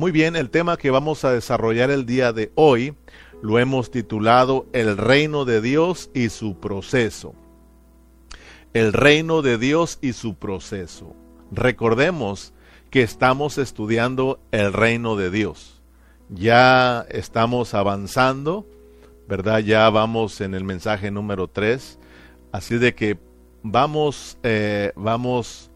Muy bien, el tema que vamos a desarrollar el día de hoy lo hemos titulado El reino de Dios y su proceso. El reino de Dios y su proceso. Recordemos que estamos estudiando el reino de Dios. Ya estamos avanzando, ¿verdad? Ya vamos en el mensaje número 3. Así de que vamos, eh, vamos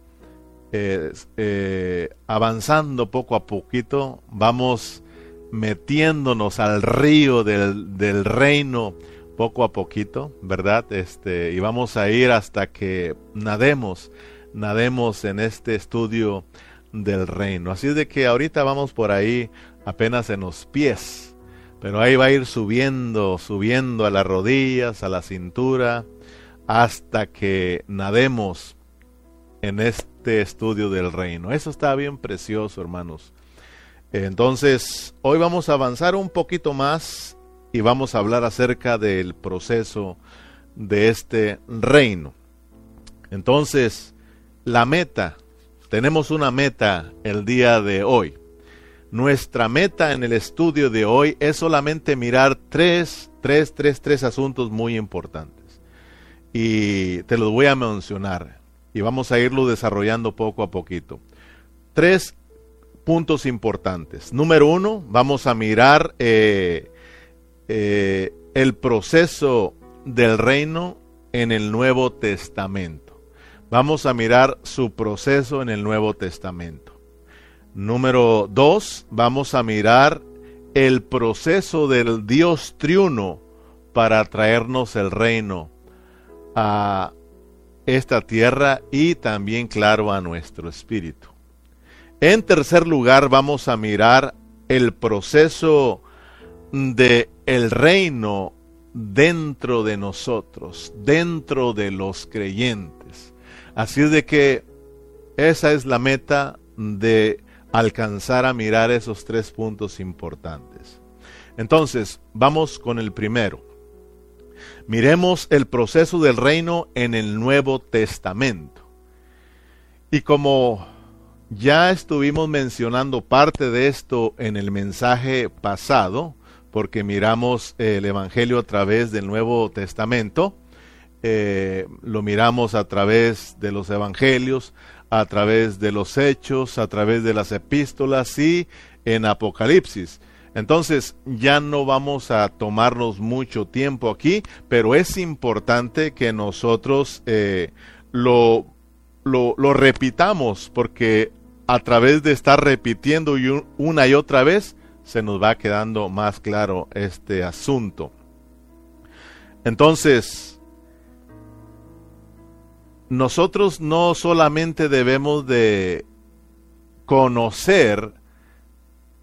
eh, avanzando poco a poquito, vamos metiéndonos al río del, del, reino poco a poquito, ¿verdad? Este, y vamos a ir hasta que nademos, nademos en este estudio del reino. Así de que ahorita vamos por ahí apenas en los pies, pero ahí va a ir subiendo, subiendo a las rodillas, a la cintura, hasta que nademos en este este estudio del reino. Eso está bien precioso, hermanos. Entonces, hoy vamos a avanzar un poquito más y vamos a hablar acerca del proceso de este reino. Entonces, la meta, tenemos una meta el día de hoy. Nuestra meta en el estudio de hoy es solamente mirar tres, tres, tres, tres asuntos muy importantes. Y te los voy a mencionar y vamos a irlo desarrollando poco a poquito. Tres puntos importantes. Número uno, vamos a mirar eh, eh, el proceso del reino en el Nuevo Testamento. Vamos a mirar su proceso en el Nuevo Testamento. Número dos, vamos a mirar el proceso del Dios triuno para traernos el reino a esta tierra y también, claro, a nuestro espíritu. En tercer lugar, vamos a mirar el proceso de el reino dentro de nosotros, dentro de los creyentes. Así de que esa es la meta de alcanzar a mirar esos tres puntos importantes. Entonces, vamos con el primero. Miremos el proceso del reino en el Nuevo Testamento. Y como ya estuvimos mencionando parte de esto en el mensaje pasado, porque miramos el Evangelio a través del Nuevo Testamento, eh, lo miramos a través de los Evangelios, a través de los Hechos, a través de las epístolas y en Apocalipsis. Entonces ya no vamos a tomarnos mucho tiempo aquí, pero es importante que nosotros eh, lo, lo, repitamos porque a través de estar repitiendo una y otra vez se nos va quedando más claro este asunto. Entonces, nosotros no solamente debemos de conocer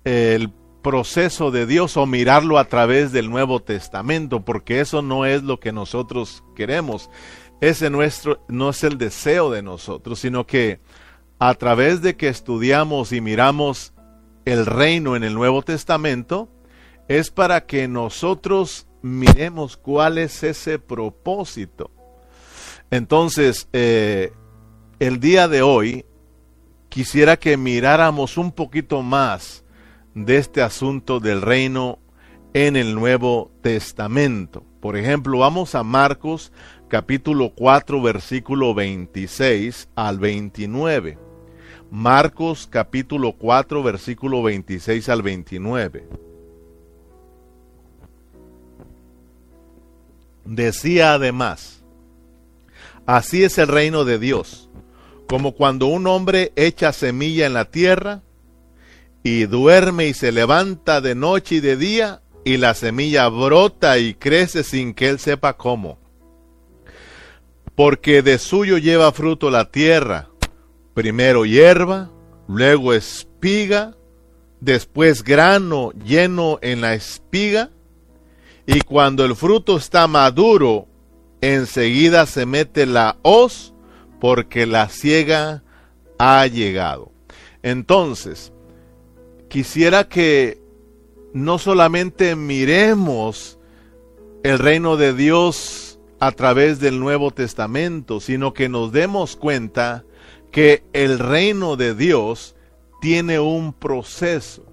el proceso de Dios o mirarlo a través del Nuevo Testamento, porque eso no es lo que nosotros queremos. Ese nuestro no es el deseo de nosotros, sino que a través de que estudiamos y miramos el reino en el Nuevo Testamento, es para que nosotros miremos cuál es ese propósito. Entonces, eh, el día de hoy quisiera que miráramos un poquito más de este asunto del reino en el Nuevo Testamento. Por ejemplo, vamos a Marcos capítulo 4 versículo 26 al 29. Marcos capítulo 4 versículo 26 al 29. Decía además, así es el reino de Dios, como cuando un hombre echa semilla en la tierra, y duerme y se levanta de noche y de día, y la semilla brota y crece sin que él sepa cómo. Porque de suyo lleva fruto la tierra, primero hierba, luego espiga, después grano lleno en la espiga, y cuando el fruto está maduro, enseguida se mete la hoz, porque la ciega ha llegado. Entonces, quisiera que no solamente miremos el reino de Dios a través del Nuevo Testamento, sino que nos demos cuenta que el reino de Dios tiene un proceso.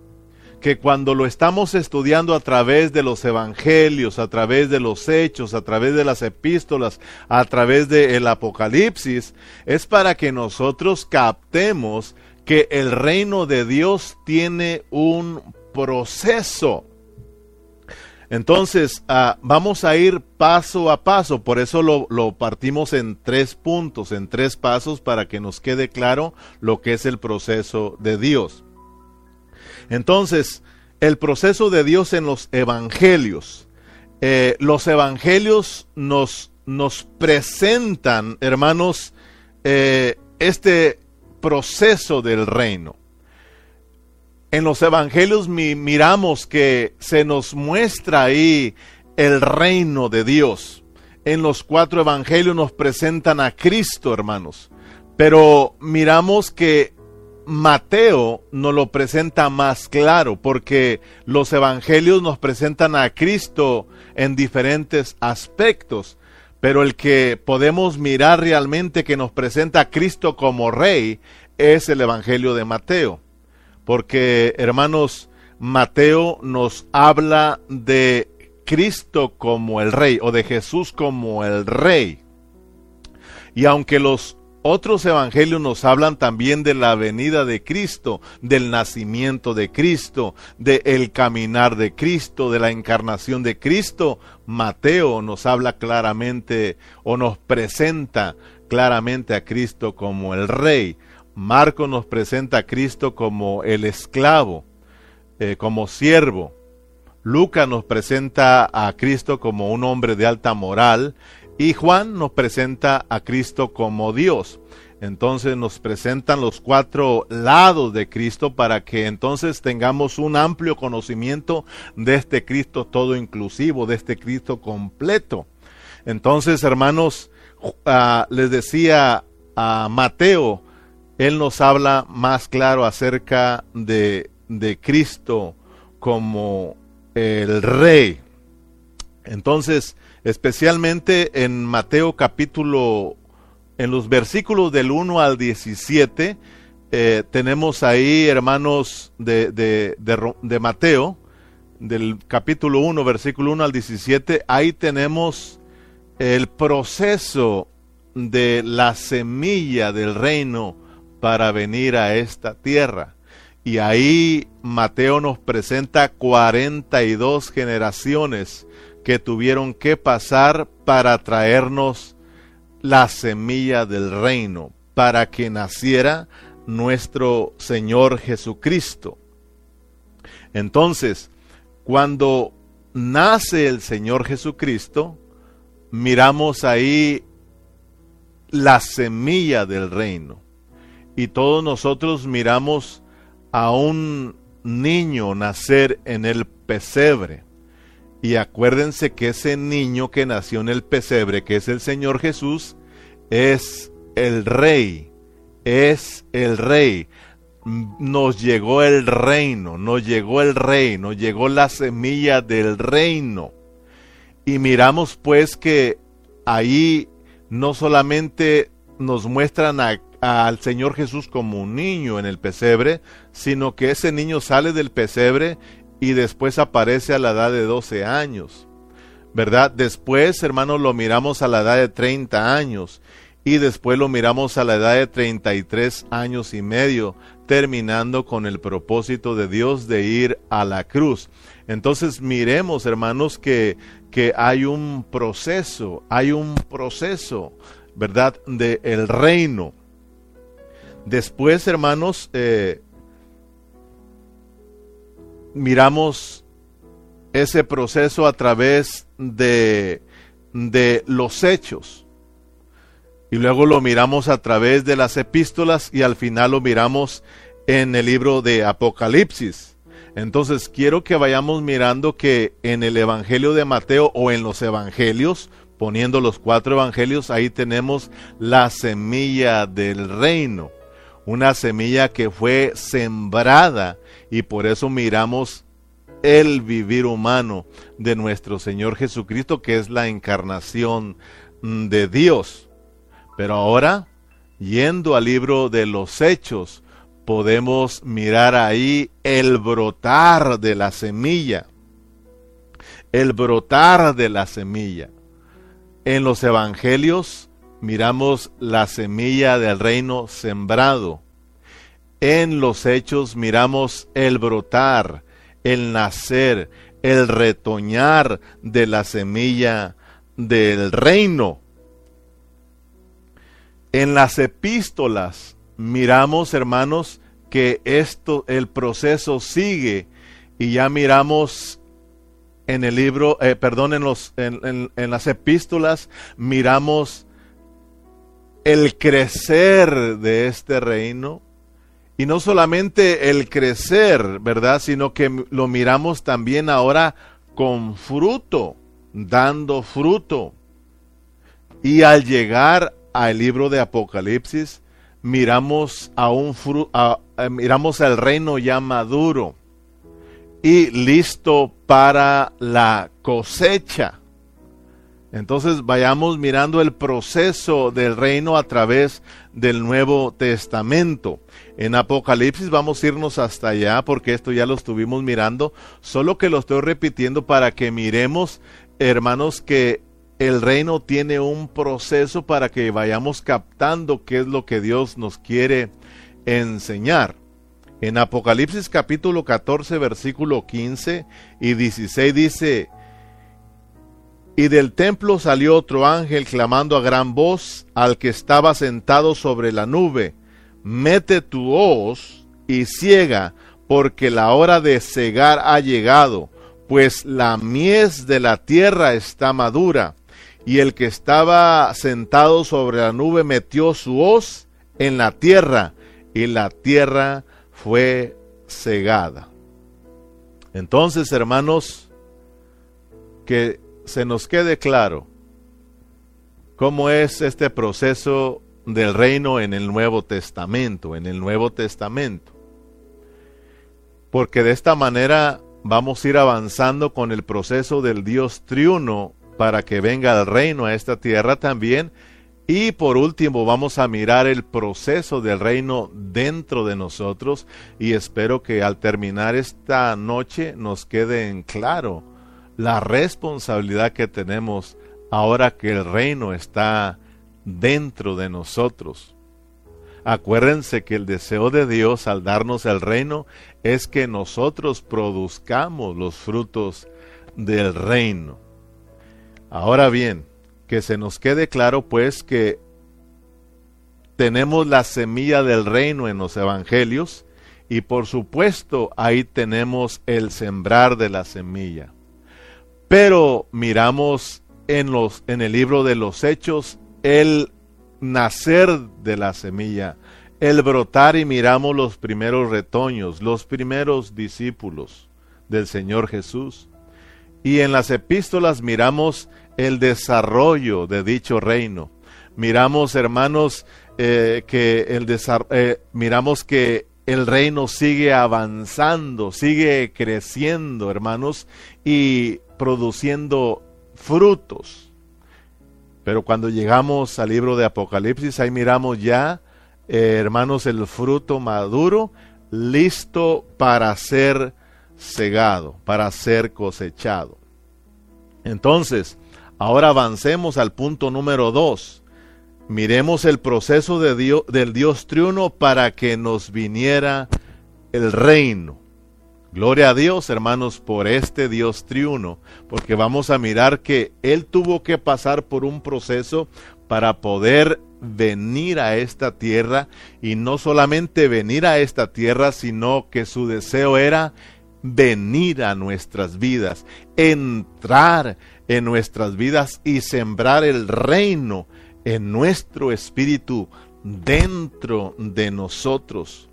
que cuando lo estamos estudiando a través de los evangelios, a través de los hechos, a través de las epístolas, a través del Apocalipsis, es para que nosotros captemos que el reino de Dios tiene un proceso. Entonces, ah, vamos a ir paso a paso, por eso lo, lo, partimos en tres puntos, en tres pasos, para que nos quede claro lo que es el proceso de Dios. Entonces, el proceso de Dios en los evangelios. Eh, los evangelios nos, nos presentan, hermanos, eh, este proceso del reino. En los evangelios miramos que se nos muestra ahí el reino de Dios. En los cuatro evangelios nos presentan a Cristo, hermanos. Pero miramos que Mateo nos lo presenta más claro, porque los evangelios nos presentan a Cristo en diferentes aspectos, pero el que podemos mirar realmente que nos presenta a Cristo como rey es el evangelio de Mateo porque hermanos, Mateo nos habla de Cristo como el rey o de Jesús como el rey. Y aunque los otros evangelios nos hablan también de la venida de Cristo, del nacimiento de Cristo, del el caminar de Cristo, de la encarnación de Cristo. Mateo nos habla claramente o nos presenta claramente a Cristo como el Rey. Marco nos presenta a Cristo como el esclavo, eh, como siervo. Lucas nos presenta a Cristo como un hombre de alta moral y Juan nos presenta a Cristo como Dios. Entonces nos presentan los cuatro lados de Cristo para que entonces tengamos un amplio conocimiento de este Cristo todo inclusivo, de este Cristo completo. Entonces, hermanos, ah, les decía a Mateo, él nos habla más claro acerca de, de Cristo como el Rey. Entonces, especialmente en Mateo capítulo, en los versículos del 1 al 17, eh, tenemos ahí, hermanos de, de, de, de, Mateo, del capítulo 1, versículo 1 al 17, ahí tenemos el proceso de la semilla del reino para venir a esta tierra. Y ahí Mateo nos presenta 42 generaciones que tuvieron que pasar para traernos la semilla del reino, para que naciera nuestro Señor Jesucristo. Entonces, cuando nace el Señor Jesucristo, miramos ahí la semilla del reino y todos nosotros miramos a un niño nacer en el pesebre. Y acuérdense que ese niño que nació en el pesebre, que es el Señor Jesús, es el rey, es el rey. Nos llegó el reino, nos llegó el reino, llegó la semilla del reino. Y miramos pues que ahí no solamente nos muestran al Señor Jesús como un niño en el pesebre, sino que ese niño sale del pesebre y después aparece a la edad de 12 años. ¿Verdad? Después, hermanos, lo miramos a la edad de 30 años y después lo miramos a la edad de 33 años y medio, terminando con el propósito de Dios de ir a la cruz. Entonces miremos, hermanos, que, que hay un proceso, hay un proceso, ¿verdad?, de el reino. Después, hermanos, eh, miramos ese proceso a través de, de los hechos. Y luego lo miramos a través de las epístolas y al final lo miramos en el libro de Apocalipsis. Entonces quiero que vayamos mirando que en el Evangelio de Mateo o en los Evangelios, poniendo los cuatro Evangelios, ahí tenemos la semilla del reino una semilla que fue sembrada y por eso miramos el vivir humano de nuestro Señor Jesucristo, que es la encarnación de Dios. Pero ahora, yendo al libro de los Hechos, podemos mirar ahí el brotar de la semilla. El brotar de la semilla. En los evangelios miramos la semilla del reino sembrado. En los hechos miramos el brotar, el nacer, el retoñar de la semilla del reino. En las epístolas miramos, hermanos, que esto, el proceso sigue y ya miramos en el libro, eh, perdón, en, los, en, en las epístolas, miramos el crecer de este reino. Y no solamente el crecer, ¿verdad? Sino que lo miramos también ahora con fruto, dando fruto. Y al llegar al libro de Apocalipsis, miramos a un miramos al reino ya maduro y listo para la cosecha. Entonces vayamos mirando el proceso del reino a través del Nuevo Testamento. En Apocalipsis vamos a irnos hasta allá porque esto ya lo estuvimos mirando, solo que lo estoy repitiendo para que miremos, hermanos, que el reino tiene un proceso para que vayamos captando qué es lo que Dios nos quiere enseñar. En Apocalipsis capítulo 14 versículo 15 y 16 dice, y del templo salió otro ángel clamando a gran voz al que estaba sentado sobre la nube, mete tu hoz y ciega, porque la hora de cegar ha llegado, pues la mies de la tierra está madura y el que estaba sentado sobre la nube metió su hoz en la tierra y la tierra fue cegada. Entonces, hermanos, que se nos quede claro cómo es este proceso del reino en el Nuevo Testamento, en el Nuevo Testamento. Porque de esta manera vamos a ir avanzando con el proceso del Dios triuno para que venga el reino a esta tierra también. Y por último vamos a mirar el proceso del reino dentro de nosotros y espero que al terminar esta noche nos quede en claro la responsabilidad que tenemos ahora que el reino está dentro de nosotros. Acuérdense que el deseo de Dios al darnos el reino es que nosotros produzcamos los frutos del reino. Ahora bien, que se nos quede claro pues que tenemos la semilla del reino en los evangelios y por supuesto ahí tenemos el sembrar de la semilla. Pero miramos en los en el libro de los hechos el nacer de la semilla, el brotar y miramos los primeros retoños, los primeros discípulos del Señor Jesús. Y en las epístolas miramos el desarrollo de dicho reino. Miramos, hermanos, eh, que el eh, miramos que el reino sigue avanzando, sigue creciendo, hermanos, y produciendo frutos. Pero cuando llegamos al libro de Apocalipsis, ahí miramos ya, eh, hermanos, el fruto maduro, listo para ser cegado, para ser cosechado. Entonces, Ahora avancemos al punto número dos. Miremos el proceso de Dios, del Dios triuno para que nos viniera el reino. Gloria a Dios, hermanos, por este Dios triuno, porque vamos a mirar que Él tuvo que pasar por un proceso para poder venir a esta tierra y no solamente venir a esta tierra, sino que su deseo era venir a nuestras vidas, entrar en nuestras vidas y sembrar el reino en nuestro espíritu dentro de nosotros.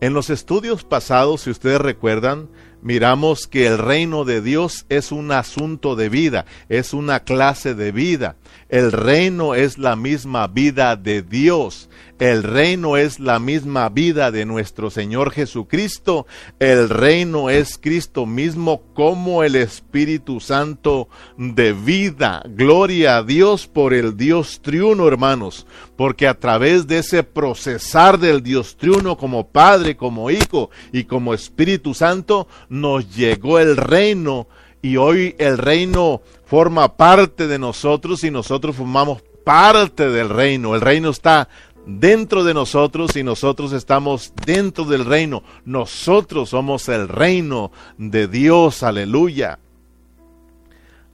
En los estudios pasados, si ustedes recuerdan, miramos que el reino de Dios es un asunto de vida, es una clase de vida. El reino es la misma vida de Dios. El reino es la misma vida de nuestro Señor Jesucristo. El reino es Cristo mismo como el Espíritu Santo de vida. Gloria a Dios por el Dios triuno, hermanos. Porque a través de ese procesar del Dios triuno como Padre, como Hijo y como Espíritu Santo, nos llegó el reino. Y hoy el reino forma parte de nosotros y nosotros formamos parte del reino. El reino está dentro de nosotros y nosotros estamos dentro del reino. Nosotros somos el reino de Dios. Aleluya.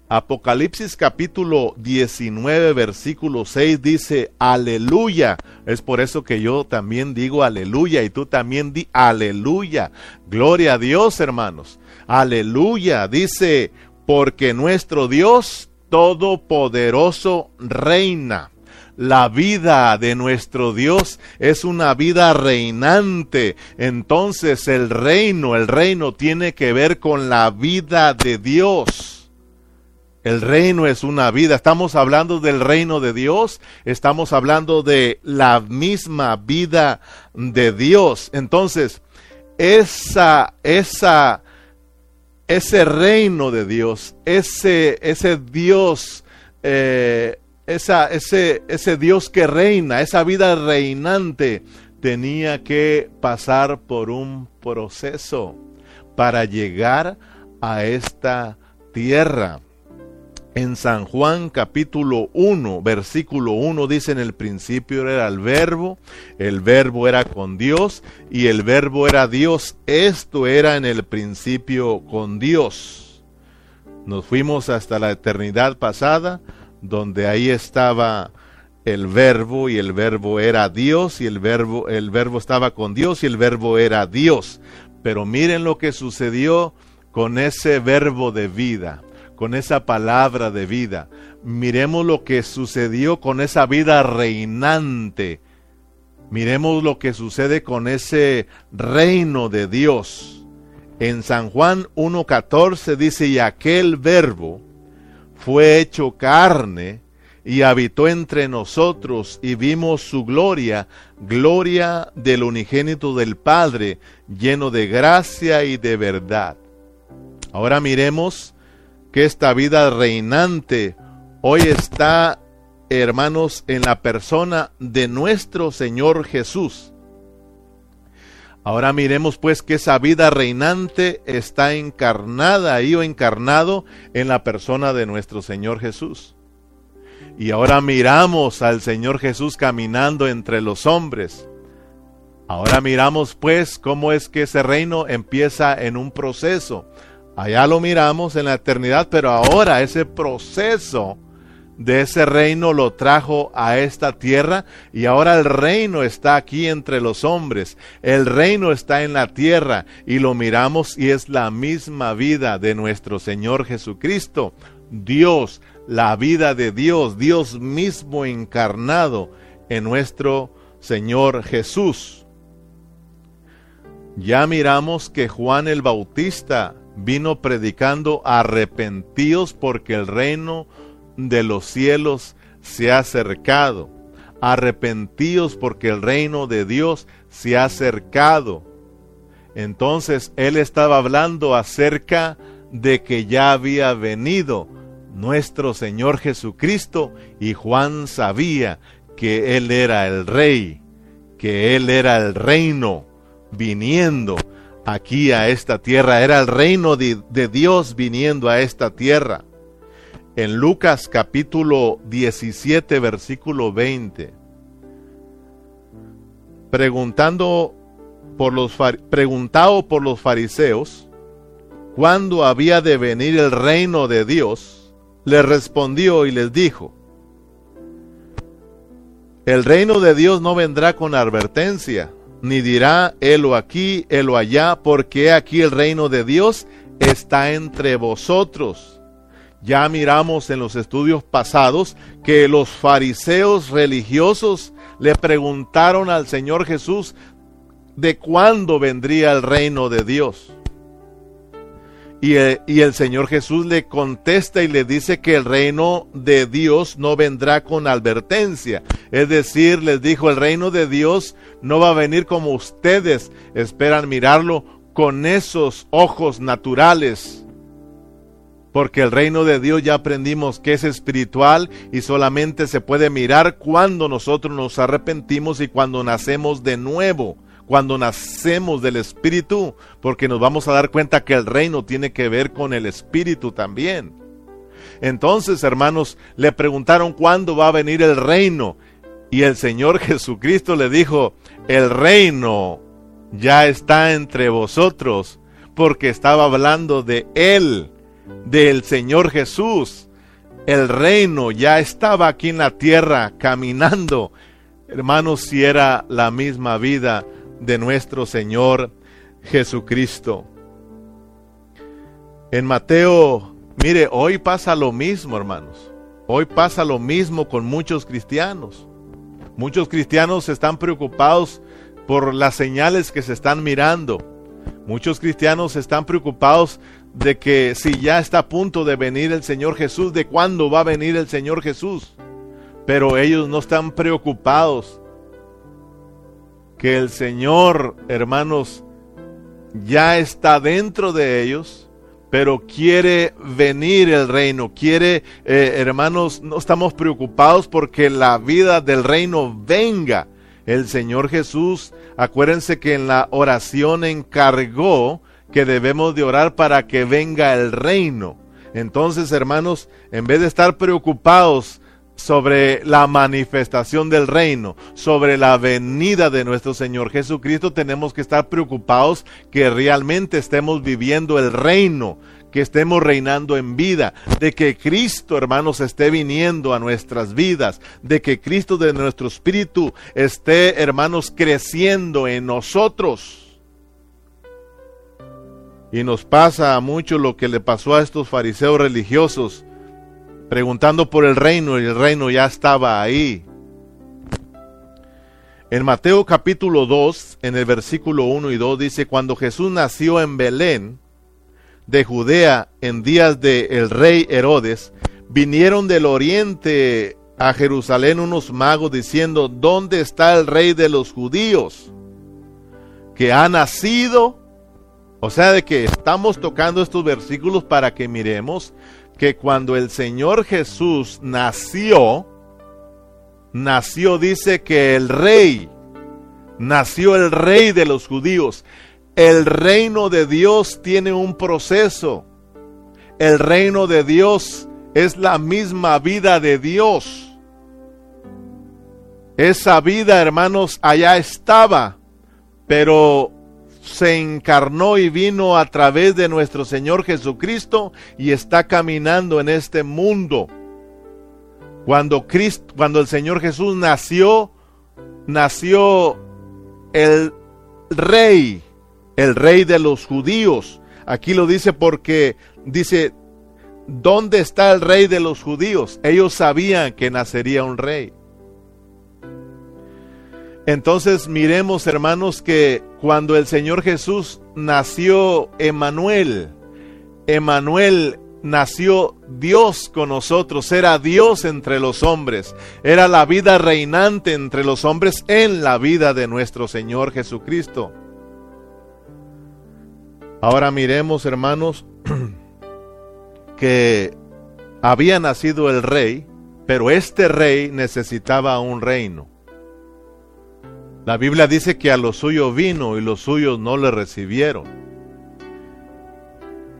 Apocalipsis capítulo 19 versículo 6 dice aleluya. Es por eso que yo también digo aleluya y tú también di aleluya. Gloria a Dios hermanos. Aleluya. Dice porque nuestro Dios todopoderoso reina. La vida de nuestro Dios es una vida reinante. Entonces el reino, el reino tiene que ver con la vida de Dios. El reino es una vida. Estamos hablando del reino de Dios. Estamos hablando de la misma vida de Dios. Entonces, esa, esa, ese reino de Dios, ese, ese Dios eh, ese, ese Dios que reina, esa vida reinante, tenía que pasar por un proceso para llegar a esta tierra. En San Juan capítulo 1, versículo 1 dice en el principio era el verbo, el verbo era con Dios y el verbo era Dios. Esto era en el principio con Dios. Nos fuimos hasta la eternidad pasada donde ahí estaba el verbo y el verbo era Dios y el verbo el verbo estaba con Dios y el verbo era Dios. Pero miren lo que sucedió con ese verbo de vida, con esa palabra de vida. Miremos lo que sucedió con esa vida reinante. Miremos lo que sucede con ese reino de Dios. En San Juan 1.14 dice, y aquel verbo fue hecho carne y habitó entre nosotros y vimos su gloria, gloria del unigénito del Padre, lleno de gracia y de verdad. Ahora miremos que esta vida reinante hoy está, hermanos, en la persona de nuestro Señor Jesús. Ahora miremos pues que esa vida reinante está encarnada ahí o encarnado en la persona de nuestro Señor Jesús. Y ahora miramos al Señor Jesús caminando entre los hombres. Ahora miramos pues cómo es que ese reino empieza en un proceso. Allá lo miramos en la eternidad, pero ahora ese proceso de ese reino lo trajo a esta tierra y ahora el reino está aquí entre los hombres. El reino está en la tierra y lo miramos y es la misma vida de nuestro Señor Jesucristo. Dios, la vida de Dios, Dios mismo encarnado en nuestro Señor Jesús. Ya miramos que Juan el Bautista vino predicando arrepentidos porque el reino de los cielos se ha acercado. Arrepentíos porque el reino de Dios se ha acercado. Entonces él estaba hablando acerca de que ya había venido nuestro Señor Jesucristo y Juan sabía que él era el rey, que él era el reino viniendo aquí a esta tierra, era el reino de, de Dios viniendo a esta tierra en Lucas capítulo 17 versículo 20, preguntando por los, preguntado por los fariseos cuándo había de venir el reino de Dios, le respondió y les dijo, el reino de Dios no vendrá con advertencia, ni dirá, helo aquí, helo allá, porque aquí el reino de Dios está entre vosotros ya miramos en los estudios pasados que los fariseos religiosos le preguntaron al Señor Jesús de cuándo vendría el reino de Dios. Y el, y el, Señor Jesús le contesta y le dice que el reino de Dios no vendrá con advertencia. Es decir, les dijo, el reino de Dios no va a venir como ustedes esperan mirarlo con esos ojos naturales. Porque el reino de Dios ya aprendimos que es espiritual y solamente se puede mirar cuando nosotros nos arrepentimos y cuando nacemos de nuevo cuando nacemos del Espíritu, porque nos vamos a dar cuenta que el reino tiene que ver con el Espíritu también. Entonces, hermanos, le preguntaron cuándo va a venir el reino. Y el Señor Jesucristo le dijo, el reino ya está entre vosotros, porque estaba hablando de Él, del Señor Jesús. El reino ya estaba aquí en la tierra caminando. Hermanos, si era la misma vida de nuestro Señor Jesucristo. En Mateo, mire, hoy pasa lo mismo, hermanos. Hoy pasa lo mismo con muchos cristianos. Muchos cristianos están preocupados por las señales que se están mirando. Muchos cristianos están preocupados de que si ya está a punto de venir el Señor Jesús, de cuándo va a venir el Señor Jesús. Pero ellos no están preocupados que el Señor, hermanos, ya está dentro de ellos, pero quiere venir el reino, quiere, eh, hermanos, no estamos preocupados porque la vida del reino venga. El Señor Jesús, acuérdense que en la oración encargó que debemos de orar para que venga el reino. Entonces, hermanos, en vez de estar preocupados sobre la manifestación del reino, sobre la venida de nuestro Señor Jesucristo, tenemos que estar preocupados que realmente estemos viviendo el reino, que estemos reinando en vida, de que Cristo, hermanos, esté viniendo a nuestras vidas, de que Cristo de nuestro espíritu esté, hermanos, creciendo en nosotros. Y nos pasa mucho lo que le pasó a estos fariseos religiosos, preguntando por el reino y el reino ya estaba ahí. En Mateo capítulo 2, en el versículo 1 y 2 dice, cuando Jesús nació en Belén de Judea en días de el rey Herodes, vinieron del oriente a Jerusalén unos magos diciendo, ¿dónde está el rey de los judíos? Que ha nacido. O sea, de que estamos tocando estos versículos para que miremos que cuando el Señor Jesús nació, nació, dice que el rey, nació el rey de los judíos. El reino de Dios tiene un proceso. El reino de Dios es la misma vida de Dios. Esa vida, hermanos, allá estaba, pero se encarnó y vino a través de nuestro Señor Jesucristo y está caminando en este mundo. Cuando Cristo, cuando el Señor Jesús nació, nació el rey, el rey de los judíos. Aquí lo dice porque dice, ¿dónde está el rey de los judíos? Ellos sabían que nacería un rey. Entonces miremos, hermanos, que cuando el Señor Jesús nació Emanuel, Emanuel nació Dios con nosotros, era Dios entre los hombres, era la vida reinante entre los hombres en la vida de nuestro Señor Jesucristo. Ahora miremos, hermanos, que había nacido el rey, pero este rey necesitaba un reino. La Biblia dice que a lo suyo vino y los suyos no le recibieron.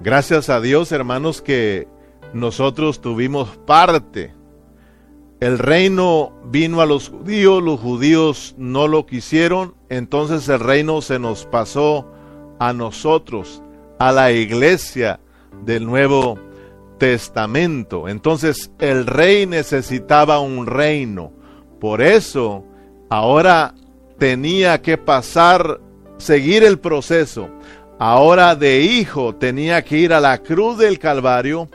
Gracias a Dios, hermanos, que nosotros tuvimos parte. El reino vino a los judíos, los judíos no lo quisieron, entonces el reino se nos pasó a nosotros, a la iglesia del Nuevo Testamento. Entonces el rey necesitaba un reino. Por eso ahora tenía que pasar, seguir el proceso. Ahora de hijo tenía que ir a la cruz del Calvario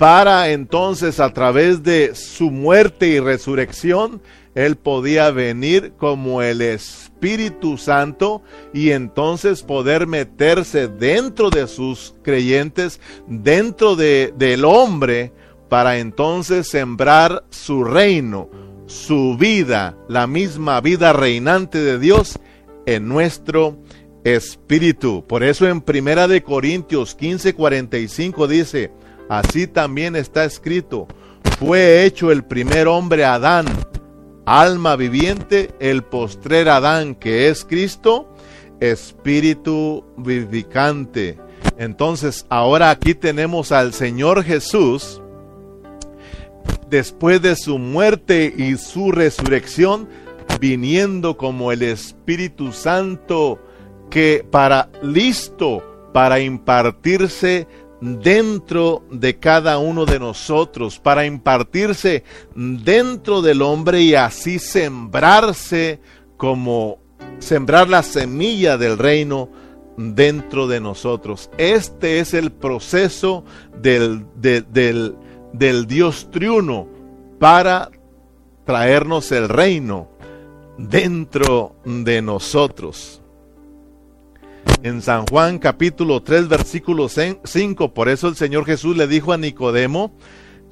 para entonces a través de su muerte y resurrección, Él podía venir como el Espíritu Santo y entonces poder meterse dentro de sus creyentes, dentro de, del hombre, para entonces sembrar su reino, su vida, la misma vida reinante de Dios en nuestro espíritu. Por eso en Primera de Corintios 15:45 dice, así también está escrito, fue hecho el primer hombre Adán, alma viviente, el postrer Adán que es Cristo, espíritu vivificante. Entonces, ahora aquí tenemos al Señor Jesús después de su muerte y su resurrección, viniendo como el Espíritu Santo que para listo para impartirse dentro de cada uno de nosotros, para impartirse dentro del hombre y así sembrarse como sembrar la semilla del reino dentro de nosotros. Este es el proceso del, del, del Dios triuno para traernos el reino dentro de nosotros. En San Juan capítulo 3 versículo 5, por eso el Señor Jesús le dijo a Nicodemo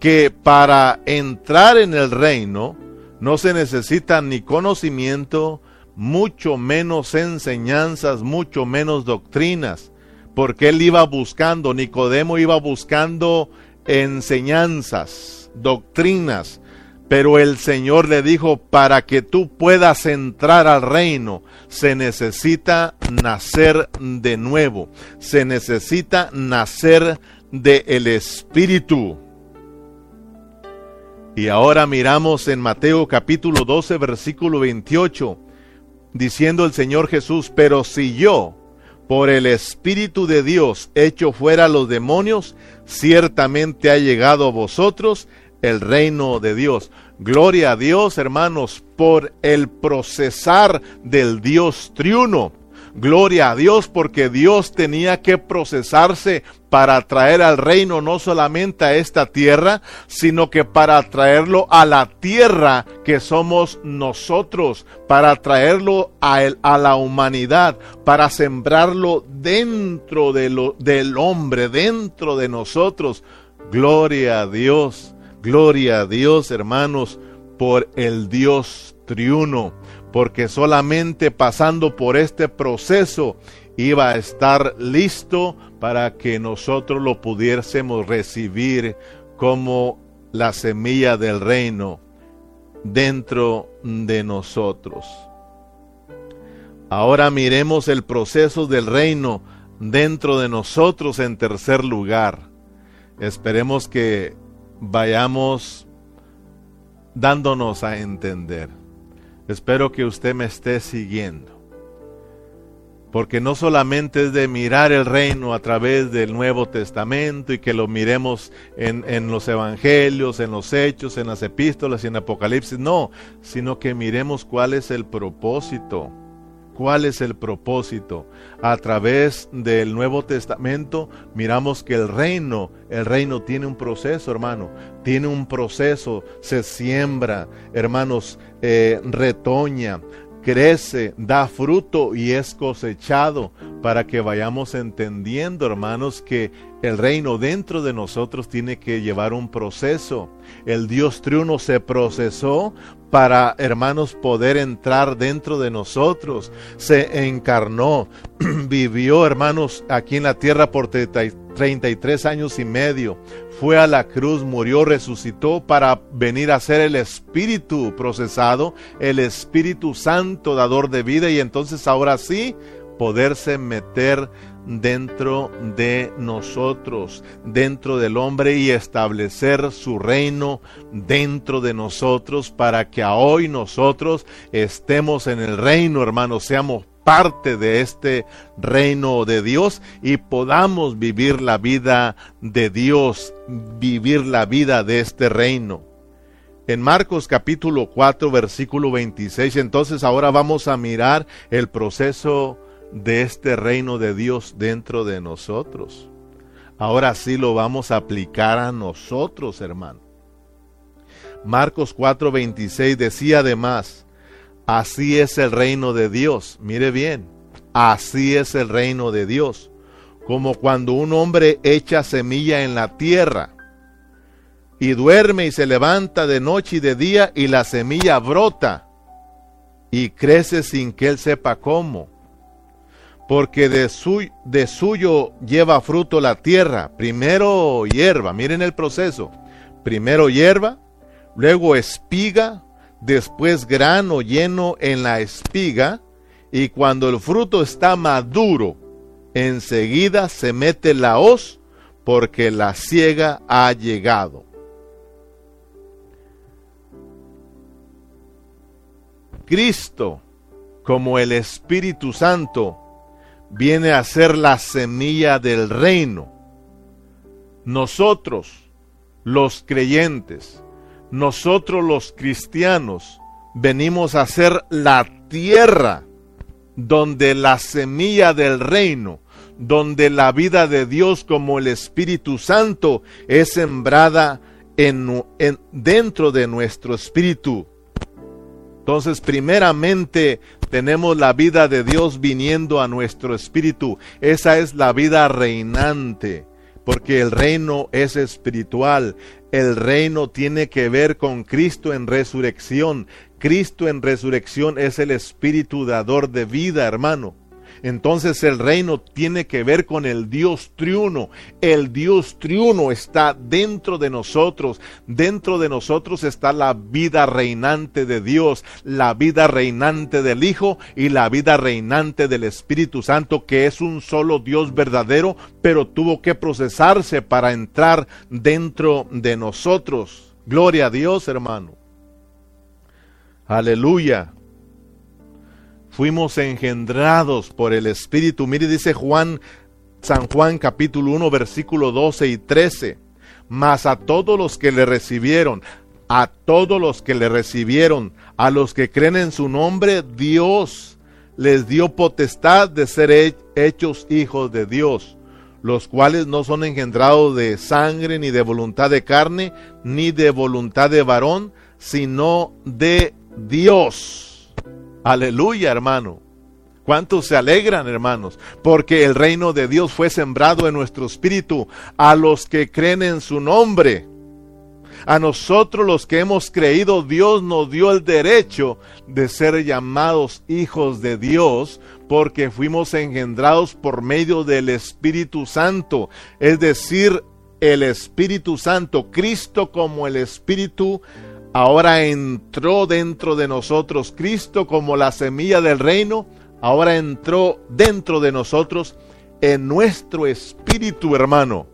que para entrar en el reino no se necesita ni conocimiento, mucho menos enseñanzas, mucho menos doctrinas, porque él iba buscando, Nicodemo iba buscando enseñanzas, doctrinas, pero el Señor le dijo, para que tú puedas entrar al reino, se necesita nacer de nuevo, se necesita nacer del el Espíritu. Y ahora miramos en Mateo capítulo 12, versículo 28, diciendo el Señor Jesús, pero si yo, por el Espíritu de Dios, echo fuera los demonios, ciertamente ha llegado a vosotros el reino de Dios. Gloria a Dios, hermanos, por el procesar del Dios triuno. Gloria a Dios porque Dios tenía que procesarse para traer al reino no solamente a esta tierra, sino que para traerlo a la tierra que somos nosotros, para traerlo a, a la humanidad, para sembrarlo dentro de lo, del hombre, dentro de nosotros. Gloria a Dios. Gloria a Dios, hermanos, por el Dios triuno, porque solamente pasando por este proceso iba a estar listo para que nosotros lo pudiésemos recibir como la semilla del reino dentro de nosotros. Ahora miremos el proceso del reino dentro de nosotros en tercer lugar. Esperemos que vayamos dándonos a entender. Espero que usted me esté siguiendo. Porque no solamente es de mirar el reino a través del Nuevo Testamento y que lo miremos en, en, los Evangelios, en los Hechos, en las epístolas y en Apocalipsis, no, sino que miremos cuál es el propósito ¿Cuál es el propósito? A través del Nuevo Testamento miramos que el reino, el reino tiene un proceso, hermano, tiene un proceso, se siembra, hermanos, eh, retoña, crece, da fruto y es cosechado para que vayamos entendiendo, hermanos, que el reino dentro de nosotros tiene que llevar un proceso. El Dios triuno se procesó para, hermanos, poder entrar dentro de nosotros. Se encarnó, vivió, hermanos, aquí en la tierra por 33 años y medio. Fue a la cruz, murió, resucitó para venir a ser el Espíritu procesado, el Espíritu Santo, dador de vida, y entonces ahora sí poderse meter dentro de nosotros, dentro del hombre y establecer su reino dentro de nosotros para que hoy nosotros estemos en el reino, hermanos, seamos parte de este reino de Dios y podamos vivir la vida de Dios, vivir la vida de este reino. En Marcos capítulo 4 versículo 26, entonces ahora vamos a mirar el proceso de este reino de Dios dentro de nosotros. Ahora sí lo vamos a aplicar a nosotros, hermano. Marcos 4:26 decía además, así es el reino de Dios. Mire bien, así es el reino de Dios. Como cuando un hombre echa semilla en la tierra y duerme y se levanta de noche y de día y la semilla brota y crece sin que él sepa cómo. Porque de, de suyo lleva fruto la tierra, primero hierba, miren el proceso, primero hierba, luego espiga, después grano lleno en la espiga, y cuando el fruto está maduro, enseguida se mete la hoz, porque la ciega ha llegado. Cristo, como el Espíritu Santo, viene a ser la semilla del reino. Nosotros, los creyentes, nosotros los cristianos, venimos a ser la tierra donde la semilla del reino, donde la vida de Dios como el Espíritu Santo es sembrada en, dentro de nuestro espíritu entonces, primeramente tenemos la vida de Dios viniendo a nuestro espíritu. Esa es la vida reinante, porque el reino es espiritual. El reino tiene que ver con Cristo en resurrección. Cristo en resurrección es el espíritu dador de vida, hermano. Entonces el reino tiene que ver con el Dios triuno. El Dios triuno está dentro de nosotros. Dentro de nosotros está la vida reinante de Dios, la vida reinante del Hijo y la vida reinante del Espíritu Santo, que es un solo Dios verdadero, pero tuvo que procesarse para entrar dentro de nosotros. Gloria a Dios, hermano. Aleluya fuimos engendrados por el Espíritu. Mire, dice Juan, San Juan capítulo 1, versículo 12 y 13. Mas a todos los que le recibieron, a todos los que le recibieron, a los que creen en su nombre, Dios les dio potestad de ser hechos hijos de Dios, los cuales no son engendrados de sangre, ni de voluntad de carne, ni de voluntad de varón, sino de Dios. Aleluya, hermano. ¿Cuántos se alegran, hermanos? Porque el reino de Dios fue sembrado en nuestro espíritu a los que creen en su nombre. A nosotros los que hemos creído, Dios nos dio el derecho de ser llamados hijos de Dios porque fuimos engendrados por medio del Espíritu Santo. Es decir, el Espíritu Santo, Cristo como el Espíritu ahora entró dentro de nosotros Cristo como la semilla del reino, ahora entró dentro de nosotros en nuestro espíritu, hermano.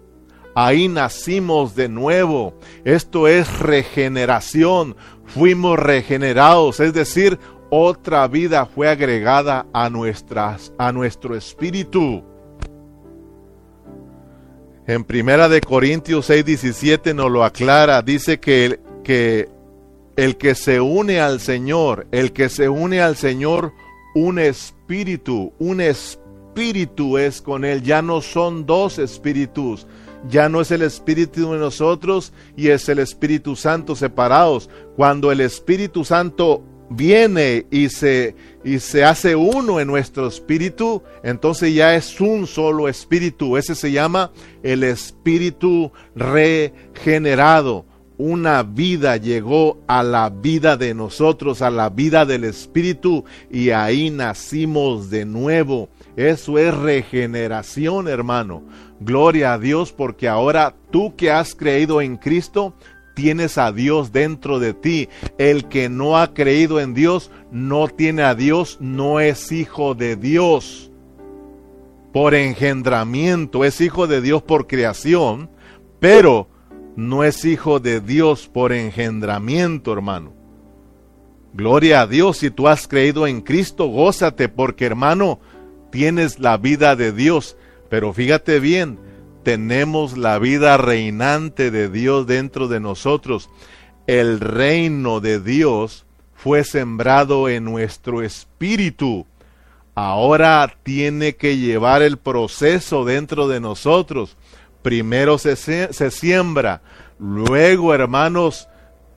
Ahí nacimos de nuevo. Esto es regeneración. Fuimos regenerados, es decir, otra vida fue agregada a nuestras a nuestro espíritu. En Primera de Corintios 6:17 nos lo aclara, dice que, que el que se une al Señor, el que se une al Señor, un espíritu, un espíritu es con Él, ya no son dos espíritus, ya no es el espíritu de nosotros y es el Espíritu Santo separados. Cuando el Espíritu Santo viene y se, y se hace uno en nuestro espíritu, entonces ya es un solo espíritu. Ese se llama el espíritu regenerado una vida llegó a la vida de nosotros, a la vida del Espíritu, y ahí nacimos de nuevo. Eso es regeneración, hermano. Gloria a Dios porque ahora tú que has creído en Cristo, tienes a Dios dentro de ti. El que no ha creído en Dios, no tiene a Dios, no es hijo de Dios. Por engendramiento, es hijo de Dios por creación, pero no es hijo de Dios por engendramiento, hermano. Gloria a Dios, si tú has creído en Cristo, gózate, porque hermano, tienes la vida de Dios. Pero fíjate bien, tenemos la vida reinante de Dios dentro de nosotros. El reino de Dios fue sembrado en nuestro espíritu. Ahora tiene que llevar el proceso dentro de nosotros Primero se, siembra, luego hermanos,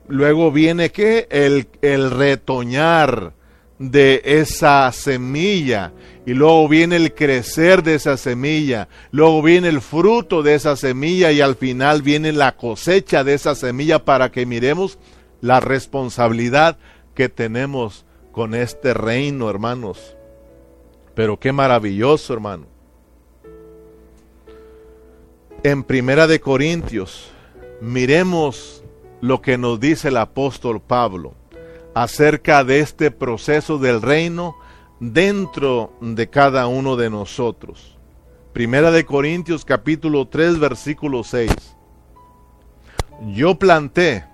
luego viene que el, el retoñar de esa semilla y luego viene el crecer de esa semilla, luego viene el fruto de esa semilla y al final viene la cosecha de esa semilla para que miremos la responsabilidad que tenemos con este reino, hermanos. Pero qué maravilloso, hermano. En Primera de Corintios, miremos lo que nos dice el apóstol Pablo acerca de este proceso del reino dentro de cada uno de nosotros. Primera de Corintios capítulo 3 versículo 6. Yo planté,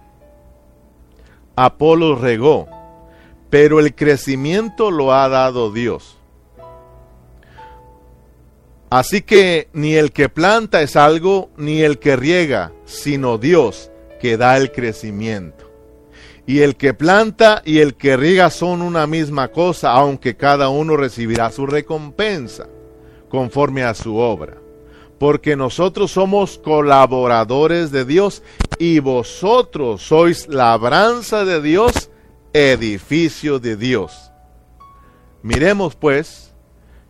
Apolo regó, pero el crecimiento lo ha dado Dios. Así que ni el que planta es algo, ni el que riega, sino Dios que da el crecimiento. Y el que planta y el que riega son una misma cosa, aunque cada uno recibirá su recompensa conforme a su obra. Porque nosotros somos colaboradores de Dios y vosotros sois labranza de Dios, edificio de Dios. Miremos pues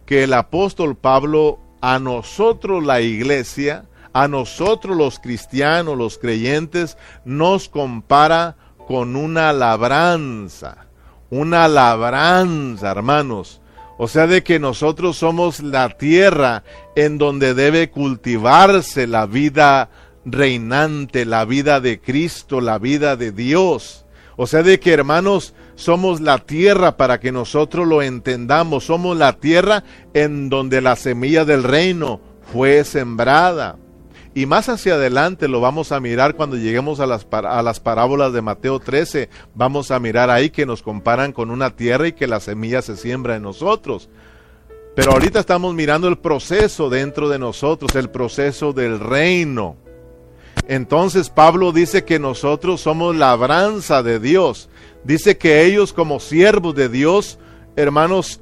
que el apóstol Pablo a nosotros la iglesia, a nosotros los cristianos, los creyentes, nos compara con una labranza, una labranza, hermanos. O sea, de que nosotros somos la tierra en donde debe cultivarse la vida reinante, la vida de Cristo, la vida de Dios. O sea, de que hermanos, somos la tierra para que nosotros lo entendamos. Somos la tierra en donde la semilla del reino fue sembrada. Y más hacia adelante lo vamos a mirar cuando lleguemos a las, a las parábolas de Mateo 13. Vamos a mirar ahí que nos comparan con una tierra y que la semilla se siembra en nosotros. Pero ahorita estamos mirando el proceso dentro de nosotros, el proceso del reino. Entonces Pablo dice que nosotros somos labranza de Dios. Dice que ellos como siervos de Dios, hermanos,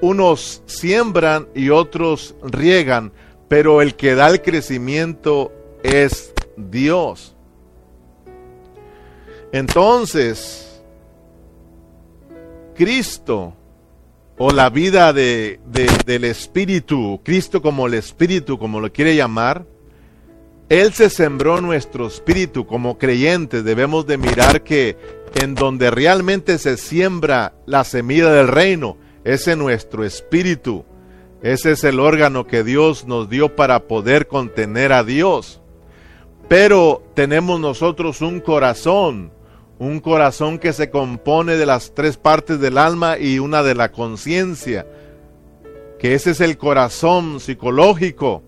unos siembran y otros riegan, pero el que da el crecimiento es Dios. Entonces, Cristo o la vida de, del Espíritu, Cristo como el Espíritu, como lo quiere llamar, Él se sembró nuestro espíritu como creyentes. Debemos de mirar que en donde realmente se siembra la semilla del reino, es nuestro espíritu. Ese es el órgano que Dios nos dio para poder contener a Dios. Pero tenemos nosotros un corazón, un corazón que se compone de las tres partes del alma y una de la conciencia, que ese es el corazón psicológico.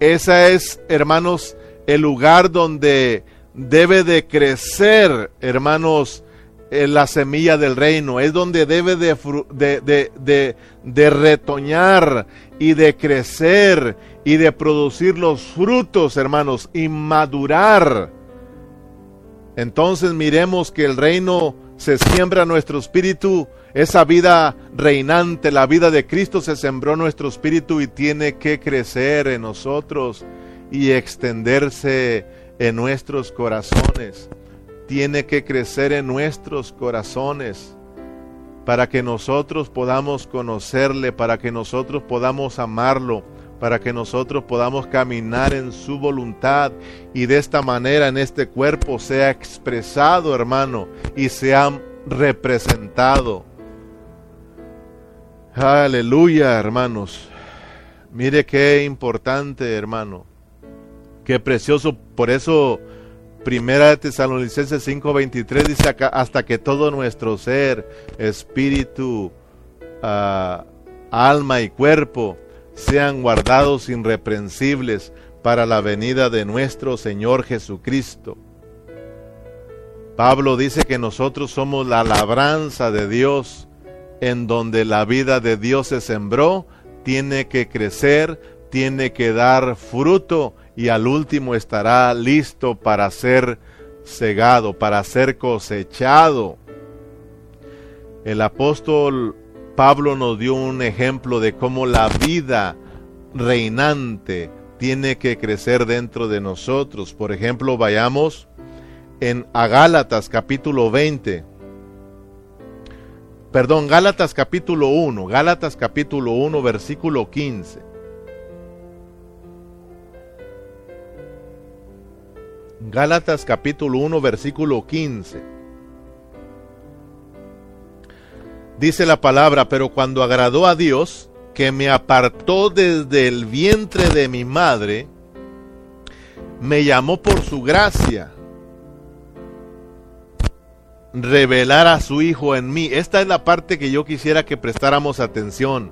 Ese es, hermanos, el lugar donde debe de crecer, hermanos, la semilla del reino, es donde debe de, de, de, retoñar y de crecer y de producir los frutos, hermanos, y madurar. Entonces miremos que el reino se siembra en nuestro espíritu, esa vida reinante, la vida de Cristo se sembró en nuestro espíritu y tiene que crecer en nosotros y extenderse en nuestros corazones tiene que crecer en nuestros corazones para que nosotros podamos conocerle, para que nosotros podamos amarlo, para que nosotros podamos caminar en su voluntad y de esta manera en este cuerpo sea expresado, hermano, y sea representado. Aleluya, hermanos. Mire qué importante, hermano. Qué precioso. Por eso Primera de Tesalonicenses 5:23 dice acá, hasta que todo nuestro ser, espíritu, ah, alma y cuerpo sean guardados irreprensibles para la venida de nuestro Señor Jesucristo. Pablo dice que nosotros somos la labranza de Dios, en donde la vida de Dios se sembró, tiene que crecer, tiene que dar fruto y al último estará listo para ser cegado, para ser cosechado. El apóstol Pablo nos dio un ejemplo de cómo la vida reinante tiene que crecer dentro de nosotros. Por ejemplo, vayamos en a Gálatas capítulo 20. Perdón, Gálatas capítulo 1, Gálatas capítulo 1 versículo 15. Gálatas capítulo 1 versículo 15. Dice la palabra, pero cuando agradó a Dios, que me apartó desde el vientre de mi madre, me llamó por su gracia, revelar a su Hijo en mí. Esta es la parte que yo quisiera que prestáramos atención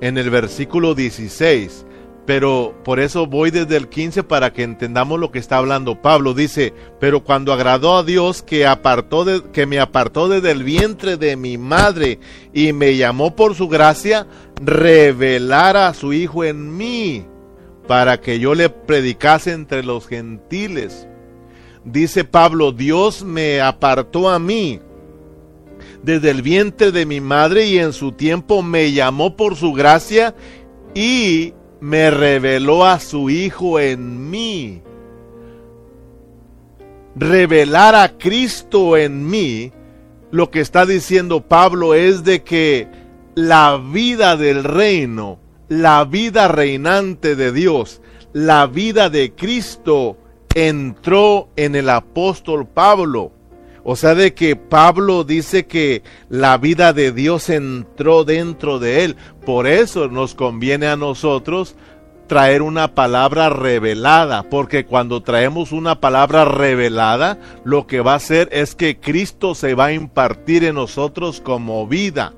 en el versículo 16 pero por eso voy desde el 15 para que entendamos lo que está hablando Pablo. Dice, pero cuando agradó a Dios que, apartó de, que me apartó desde el vientre de mi madre y me llamó por su gracia, revelar a su Hijo en mí, para que yo le predicase entre los gentiles. Dice Pablo, Dios me apartó a mí desde el vientre de mi madre y en su tiempo me llamó por su gracia y me reveló a su Hijo en mí. Revelar a Cristo en mí, lo que está diciendo Pablo es de que la vida del reino, la vida reinante de Dios, la vida de Cristo entró en el apóstol Pablo. O sea, de que Pablo dice que la vida de Dios entró dentro de él. Por eso nos conviene a nosotros traer una palabra revelada, porque cuando traemos una palabra revelada, lo que va a hacer es que Cristo se va a impartir en nosotros como vida.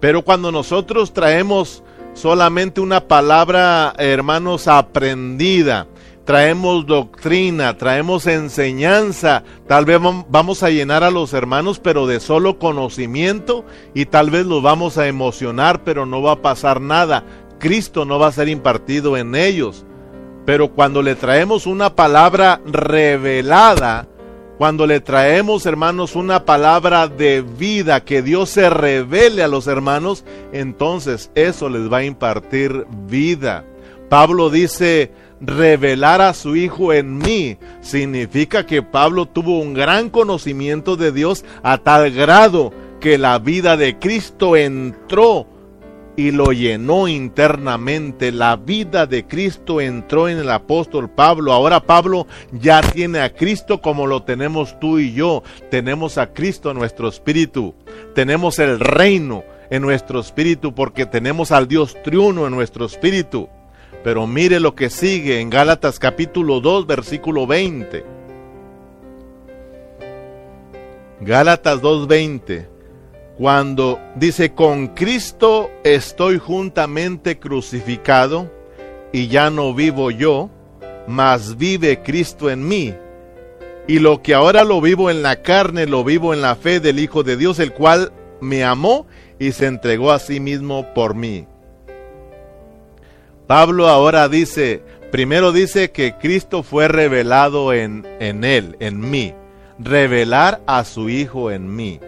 Pero cuando nosotros traemos solamente una palabra, hermanos, aprendida, traemos doctrina, traemos enseñanza, tal vez vamos a llenar a los hermanos, pero de solo conocimiento y tal vez los vamos a emocionar, pero no va a pasar nada. Cristo no va a ser impartido en ellos. Pero cuando le traemos una palabra revelada, cuando le traemos, hermanos, una palabra de vida, que Dios se revele a los hermanos, entonces eso les va a impartir vida. Pablo dice, revelar a su Hijo en mí. Significa que Pablo tuvo un gran conocimiento de Dios a tal grado que la vida de Cristo entró y lo llenó internamente. La vida de Cristo entró en el apóstol Pablo. Ahora Pablo ya tiene a Cristo como lo tenemos tú y yo. Tenemos a Cristo en nuestro espíritu. Tenemos el reino en nuestro espíritu porque tenemos al Dios triuno en nuestro espíritu. Pero mire lo que sigue en Gálatas capítulo 2, versículo 20. Gálatas 2:20. Cuando dice, con Cristo estoy juntamente crucificado y ya no vivo yo, mas vive Cristo en mí. Y lo que ahora lo vivo en la carne, lo vivo en la fe del Hijo de Dios, el cual me amó y se entregó a sí mismo por mí. Pablo ahora dice, primero dice que Cristo fue revelado en, en él, en mí. Revelar a su Hijo en mí.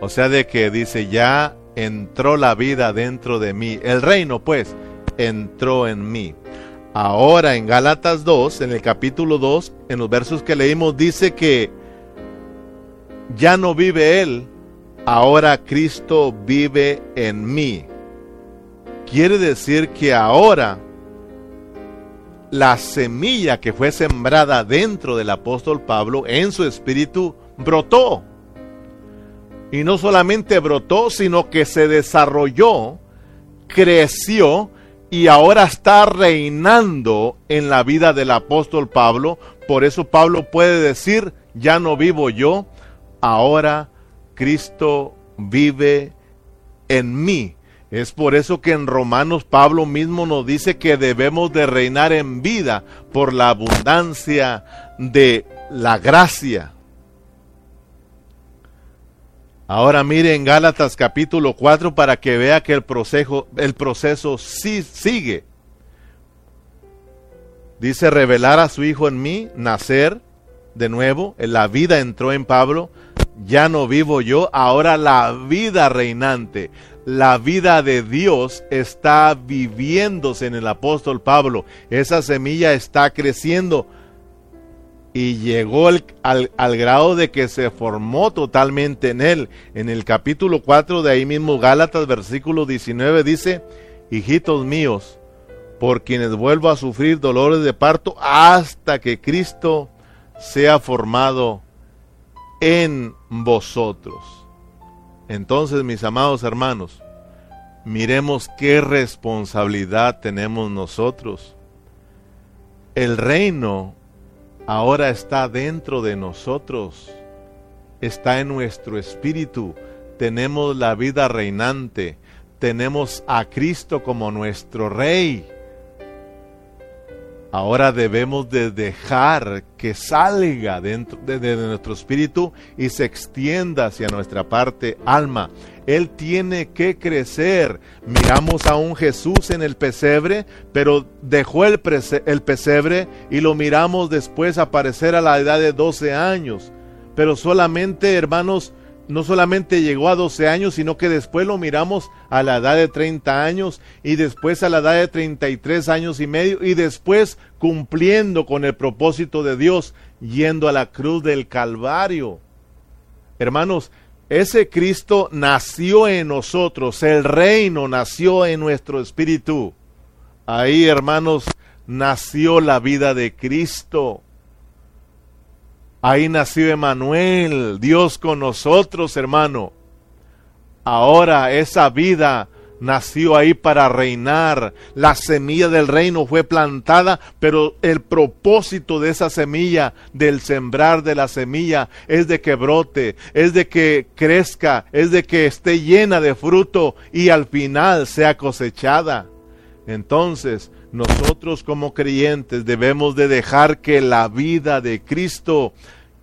O sea, de que dice, ya entró la vida dentro de mí. El reino, pues, entró en mí. Ahora en Gálatas 2, en el capítulo 2, en los versos que leímos, dice que ya no vive Él, ahora Cristo vive en mí. Quiere decir que ahora la semilla que fue sembrada dentro del apóstol Pablo en su espíritu brotó. Y no solamente brotó, sino que se desarrolló, creció y ahora está reinando en la vida del apóstol Pablo. Por eso Pablo puede decir, ya no vivo yo, ahora Cristo vive en mí. Es por eso que en Romanos Pablo mismo nos dice que debemos de reinar en vida por la abundancia de la gracia. Ahora mire en Gálatas capítulo 4 para que vea que el proceso, el proceso sí sigue. Dice revelar a su Hijo en mí, nacer de nuevo, la vida entró en Pablo, ya no vivo yo, ahora la vida reinante la vida de Dios está viviéndose en el apóstol Pablo. Esa semilla está creciendo y llegó al, al, grado de que se formó totalmente en él. En el capítulo 4 de ahí mismo, Gálatas, versículo 19, dice, hijitos míos, por quienes vuelvo a sufrir dolores de parto hasta que Cristo sea formado en vosotros. Entonces, mis amados hermanos, miremos qué responsabilidad tenemos nosotros. El reino ahora está dentro de nosotros, está en nuestro espíritu, tenemos la vida reinante, tenemos a Cristo como nuestro Rey. Ahora debemos de dejar que salga dentro de, nuestro espíritu y se extienda hacia nuestra parte alma. Él tiene que crecer. Miramos a un Jesús en el pesebre, pero dejó el, pesebre y lo miramos después aparecer a la edad de 12 años. Pero solamente, hermanos, no solamente llegó a 12 años, sino que después lo miramos a la edad de 30 años y después a la edad de 33 años y medio y después cumpliendo con el propósito de Dios, yendo a la cruz del Calvario. Hermanos, ese Cristo nació en nosotros, el reino nació en nuestro espíritu. Ahí, hermanos, nació la vida de Cristo. Ahí nació Emanuel, Dios con nosotros, hermano. Ahora esa vida nació ahí para reinar. La semilla del reino fue plantada, pero el propósito de esa semilla, del sembrar de la semilla, es de que brote, es de que crezca, es de que esté llena de fruto y al final sea cosechada. Entonces, nosotros como creyentes debemos de dejar que la vida de Cristo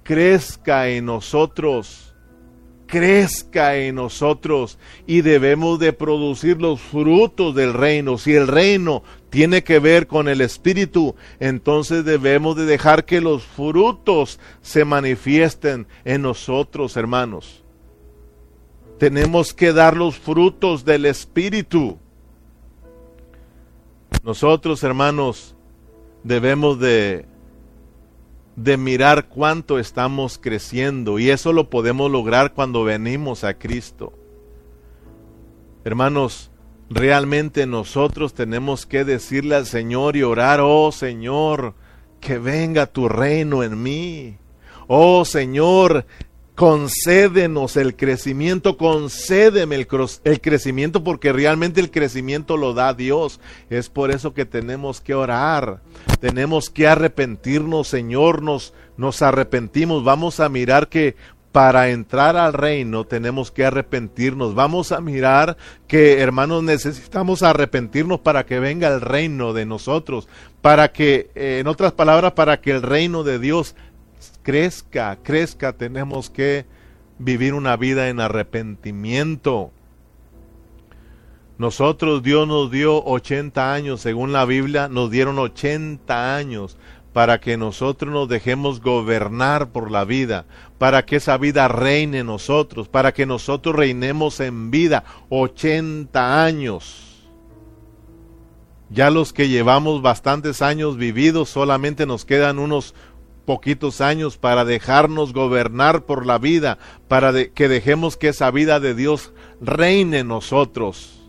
crezca en nosotros, crezca en nosotros y debemos de producir los frutos del reino. Si el reino tiene que ver con el espíritu, entonces debemos de dejar que los frutos se manifiesten en nosotros, hermanos. Tenemos que dar los frutos del espíritu. Nosotros, hermanos, debemos de, de mirar cuánto estamos creciendo y eso lo podemos lograr cuando venimos a Cristo. Hermanos, realmente nosotros tenemos que decirle al Señor y orar, oh Señor, que venga tu reino en mí. Oh Señor, concédenos el crecimiento, concédeme el, crecimiento porque realmente el crecimiento lo da Dios. Es por eso que tenemos que orar, tenemos que arrepentirnos, Señor, nos, nos arrepentimos. Vamos a mirar que para entrar al reino tenemos que arrepentirnos. Vamos a mirar que, hermanos, necesitamos arrepentirnos para que venga el reino de nosotros, para que, en otras palabras, para que el reino de Dios crezca, crezca, tenemos que vivir una vida en arrepentimiento. Nosotros Dios nos dio 80 años, según la Biblia, nos dieron 80 años para que nosotros nos dejemos gobernar por la vida, para que esa vida reine en nosotros, para que nosotros reinemos en vida 80 años. Ya los que llevamos bastantes años vividos, solamente nos quedan unos poquitos años para dejarnos gobernar por la vida, para que dejemos que esa vida de Dios reine en nosotros.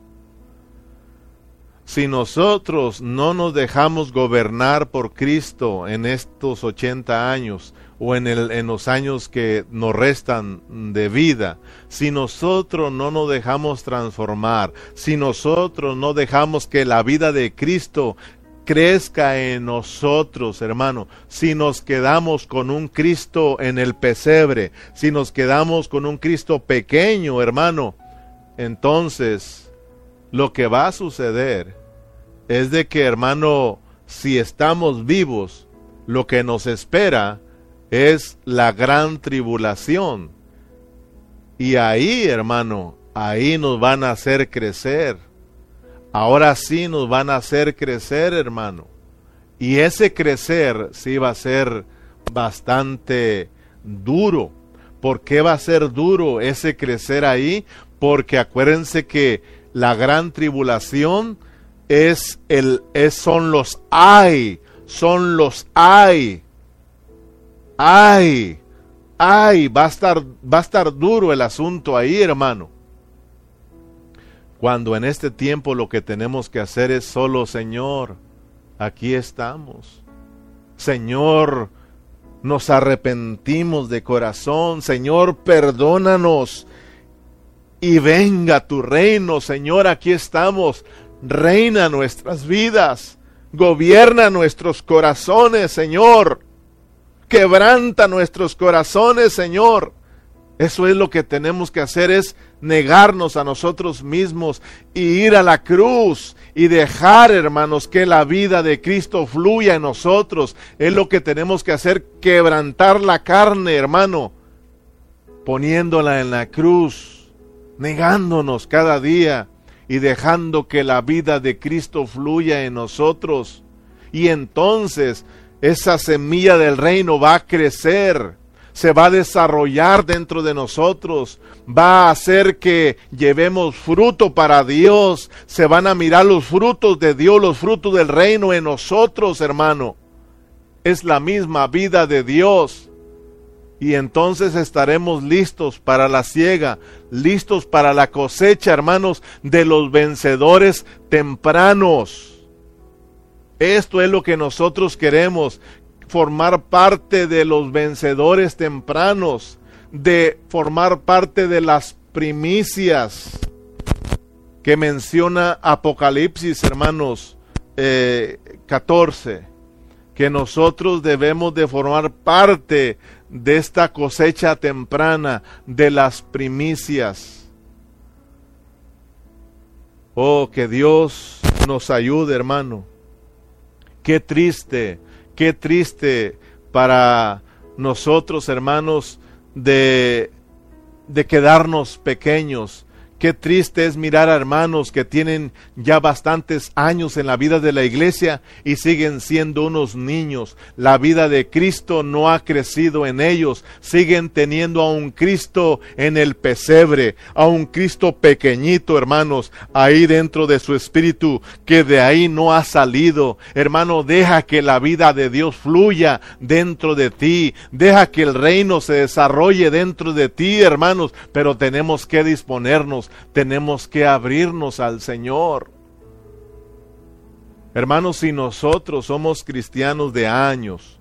Si nosotros no nos dejamos gobernar por Cristo en estos 80 años o en, en los años que nos restan de vida, si nosotros no nos dejamos transformar, si nosotros no dejamos que la vida de Cristo crezca en nosotros, hermano. Si nos quedamos con un Cristo en el pesebre, si nos quedamos con un Cristo pequeño, hermano, entonces lo que va a suceder es de que, hermano, si estamos vivos, lo que nos espera es la gran tribulación. Y ahí, hermano, ahí nos van a hacer crecer ahora sí nos van a hacer crecer, hermano. Y ese crecer sí va a ser bastante duro. ¿Por qué va a ser duro ese crecer ahí? porque acuérdense que la gran tribulación es el es, son los ay, son los ay. Ay, ay, va a estar va a estar duro el asunto ahí, hermano. Cuando en este tiempo lo que tenemos que hacer es solo, Señor, aquí estamos. Señor, nos arrepentimos de corazón. Señor, perdónanos. Y venga tu reino, Señor, aquí estamos reina nuestras vidas, gobierna nuestros corazones, Señor. Quebranta nuestros corazones, Señor. Eso es lo que tenemos que hacer, es negarnos a nosotros mismos y ir a la cruz y dejar, hermanos, que la vida de Cristo fluya en nosotros. Es lo que tenemos que hacer, quebrantar la carne, hermano, poniéndola en la cruz, negándonos cada día y dejando que la vida de Cristo fluya en nosotros. Y entonces esa semilla del reino va a crecer, se va a desarrollar dentro de nosotros, va a hacer que llevemos fruto para Dios, se van a mirar los frutos de Dios, los frutos del reino en nosotros, hermano. Es la misma vida de Dios y entonces estaremos listos para la siega, listos para la cosecha, hermanos, de los vencedores tempranos. Esto es lo que nosotros queremos, formar parte de los vencedores tempranos, de formar parte de las primicias que menciona Apocalipsis, hermanos, 14, eh, que nosotros debemos de formar parte de esta cosecha temprana, de las primicias. Oh, que Dios nos ayude, hermano. Qué triste, qué triste para nosotros, hermanos, de, de quedarnos pequeños, Qué triste es mirar a hermanos que tienen ya bastantes años en la vida de la iglesia y siguen siendo unos niños. La vida de Cristo no ha crecido en ellos. Siguen teniendo a un Cristo en el pesebre, a un Cristo pequeñito, hermanos, ahí dentro de su espíritu, que de ahí no ha salido. Hermano, deja que la vida de Dios fluya dentro de ti. Deja que el reino se desarrolle dentro de ti, hermanos, pero tenemos que disponernos tenemos que abrirnos al Señor. Hermanos, si nosotros somos cristianos de años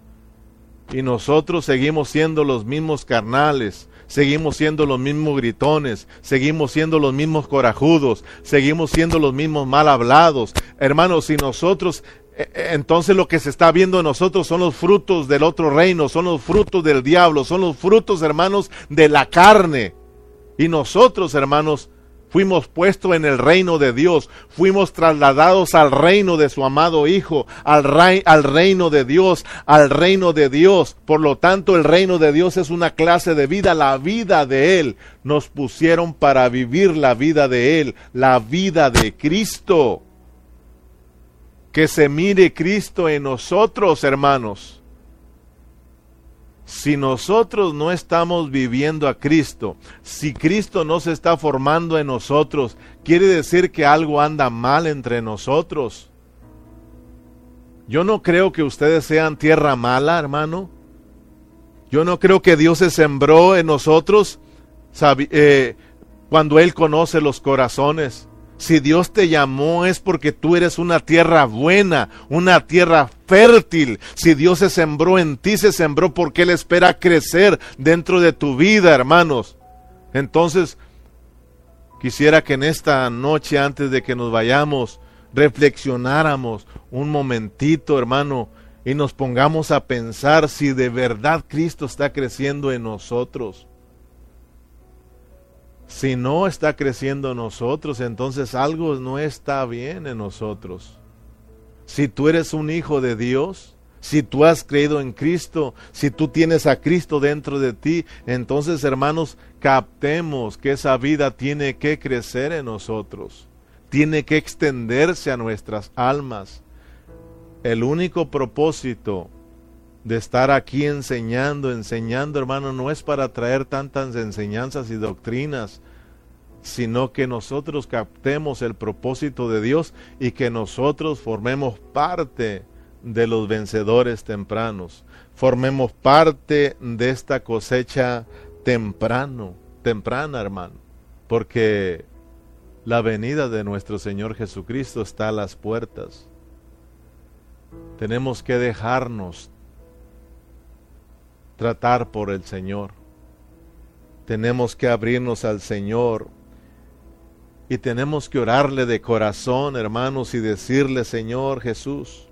y nosotros seguimos siendo los mismos carnales, seguimos siendo los mismos gritones, seguimos siendo los mismos corajudos, seguimos siendo los mismos mal hablados, hermanos, si nosotros eh, eh, entonces lo que se está viendo en nosotros son los frutos del otro reino, son los frutos del diablo, son los frutos, hermanos, de la carne. Y nosotros, hermanos, fuimos puestos en el reino de Dios, fuimos trasladados al reino de su amado Hijo, al, al reino de Dios, al reino de Dios. Por lo tanto, el reino de Dios es una clase de vida, la vida de Él. Nos pusieron para vivir la vida de Él, la vida de Cristo. Que se mire Cristo en nosotros, hermanos si nosotros no estamos viviendo a Cristo, si Cristo no se está formando en nosotros, quiere decir que algo anda mal entre nosotros. Yo no creo que ustedes sean tierra mala, hermano. Yo no creo que Dios se sembró en nosotros eh, cuando Él conoce los corazones. Si Dios te llamó es porque tú eres una tierra buena, una tierra fértil. Si Dios se sembró en ti, se sembró porque Él espera crecer dentro de tu vida, hermanos. Entonces, quisiera que en esta noche, antes de que nos vayamos, reflexionáramos un momentito, hermano, y nos pongamos a pensar si de verdad Cristo está creciendo en nosotros. Si no está creciendo en nosotros, entonces algo no está bien en nosotros. Si tú eres un hijo de Dios, si tú has creído en Cristo, si tú tienes a Cristo dentro de ti, entonces hermanos, captemos que esa vida tiene que crecer en nosotros, tiene que extenderse a nuestras almas. El único propósito de estar aquí enseñando, enseñando, hermano, no es para traer tantas enseñanzas y doctrinas. sino que nosotros captemos el propósito de Dios y que nosotros formemos parte de los vencedores tempranos, formemos parte de esta cosecha temprano, temprana, hermano, porque la venida de nuestro Señor Jesucristo está a las puertas. Tenemos que dejarnos tratar por el Señor. Tenemos que abrirnos al Señor y tenemos que orarle de corazón, hermanos, y decirle, Señor Jesús,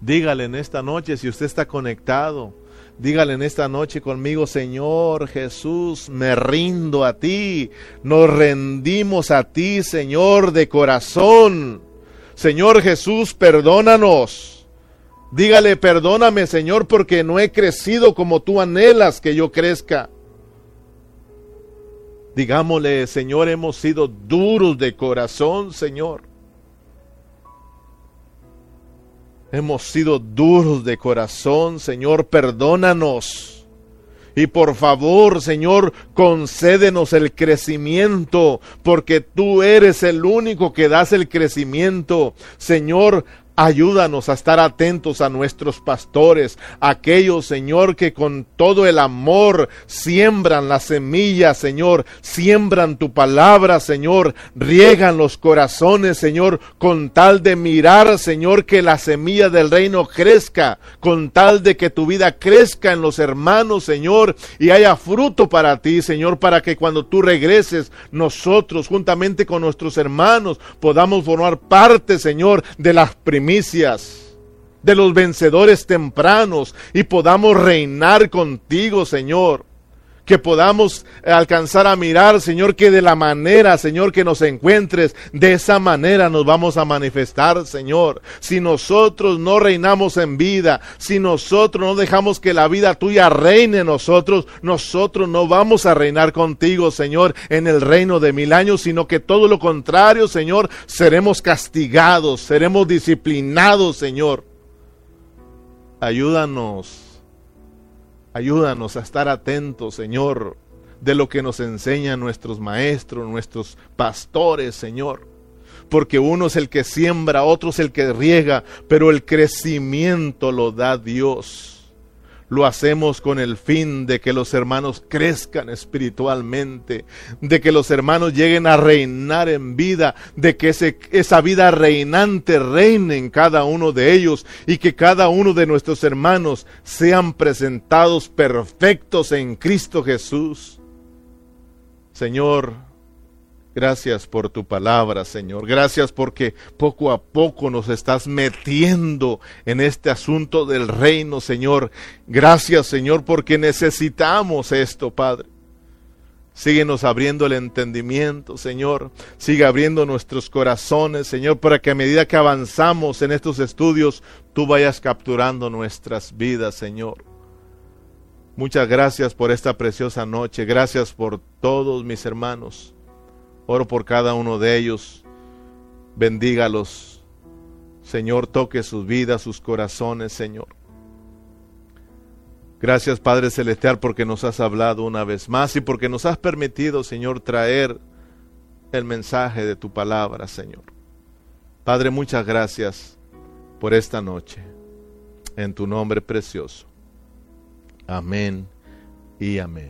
dígale en esta noche si usted está conectado, dígale en esta noche conmigo, Señor Jesús, me rindo a ti, nos rendimos a ti, Señor, de corazón. Señor Jesús, perdónanos. Dígale, perdóname, Señor, porque no he crecido como tú anhelas que yo crezca. Digámosle, Señor, hemos sido duros de corazón, Señor. Hemos sido duros de corazón, Señor, perdónanos. Y por favor, Señor, concédenos el crecimiento, porque tú eres el único que das el crecimiento. Señor, Ayúdanos a estar atentos a nuestros pastores, aquellos, Señor, que con todo el amor siembran la semilla, Señor, siembran tu palabra, Señor, riegan los corazones, Señor, con tal de mirar, Señor, que la semilla del reino crezca, con tal de que tu vida crezca en los hermanos, Señor, y haya fruto para ti, Señor, para que cuando tú regreses, nosotros, juntamente con nuestros hermanos, podamos formar parte, Señor, de las primeras de los vencedores tempranos y podamos reinar contigo, Señor. Que podamos alcanzar a mirar, Señor, que de la manera, Señor, que nos encuentres, de esa manera nos vamos a manifestar, Señor. Si nosotros no reinamos en vida, si nosotros no dejamos que la vida tuya reine en nosotros, nosotros no vamos a reinar contigo, Señor, en el reino de mil años, sino que todo lo contrario, Señor, seremos castigados, seremos disciplinados, Señor. Ayúdanos Ayúdanos a estar atentos, Señor, de lo que nos enseñan nuestros maestros, nuestros pastores, Señor. Porque uno es el que siembra, otro es el que riega, pero el crecimiento lo da Dios lo hacemos con el fin de que los hermanos crezcan espiritualmente, de que los hermanos lleguen a reinar en vida, de que esa vida reinante reine en cada uno de ellos y que cada uno de nuestros hermanos sean presentados perfectos en Cristo Jesús. Señor, Gracias por tu palabra, Señor. Gracias porque poco a poco nos estás metiendo en este asunto del reino, Señor. Gracias, Señor, porque necesitamos esto, Padre. Síguenos abriendo el entendimiento, Señor. Sigue abriendo nuestros corazones, Señor, para que a medida que avanzamos en estos estudios, tú vayas capturando nuestras vidas, Señor. Muchas gracias por esta preciosa noche. Gracias por todos mis hermanos. Oro por cada uno de ellos. Bendígalos. Señor, toque sus vidas, sus corazones, Señor. Gracias, Padre Celestial, porque nos has hablado una vez más y porque nos has permitido, Señor, traer el mensaje de tu palabra, Señor. Padre, muchas gracias por esta noche. En tu nombre precioso. Amén y amén.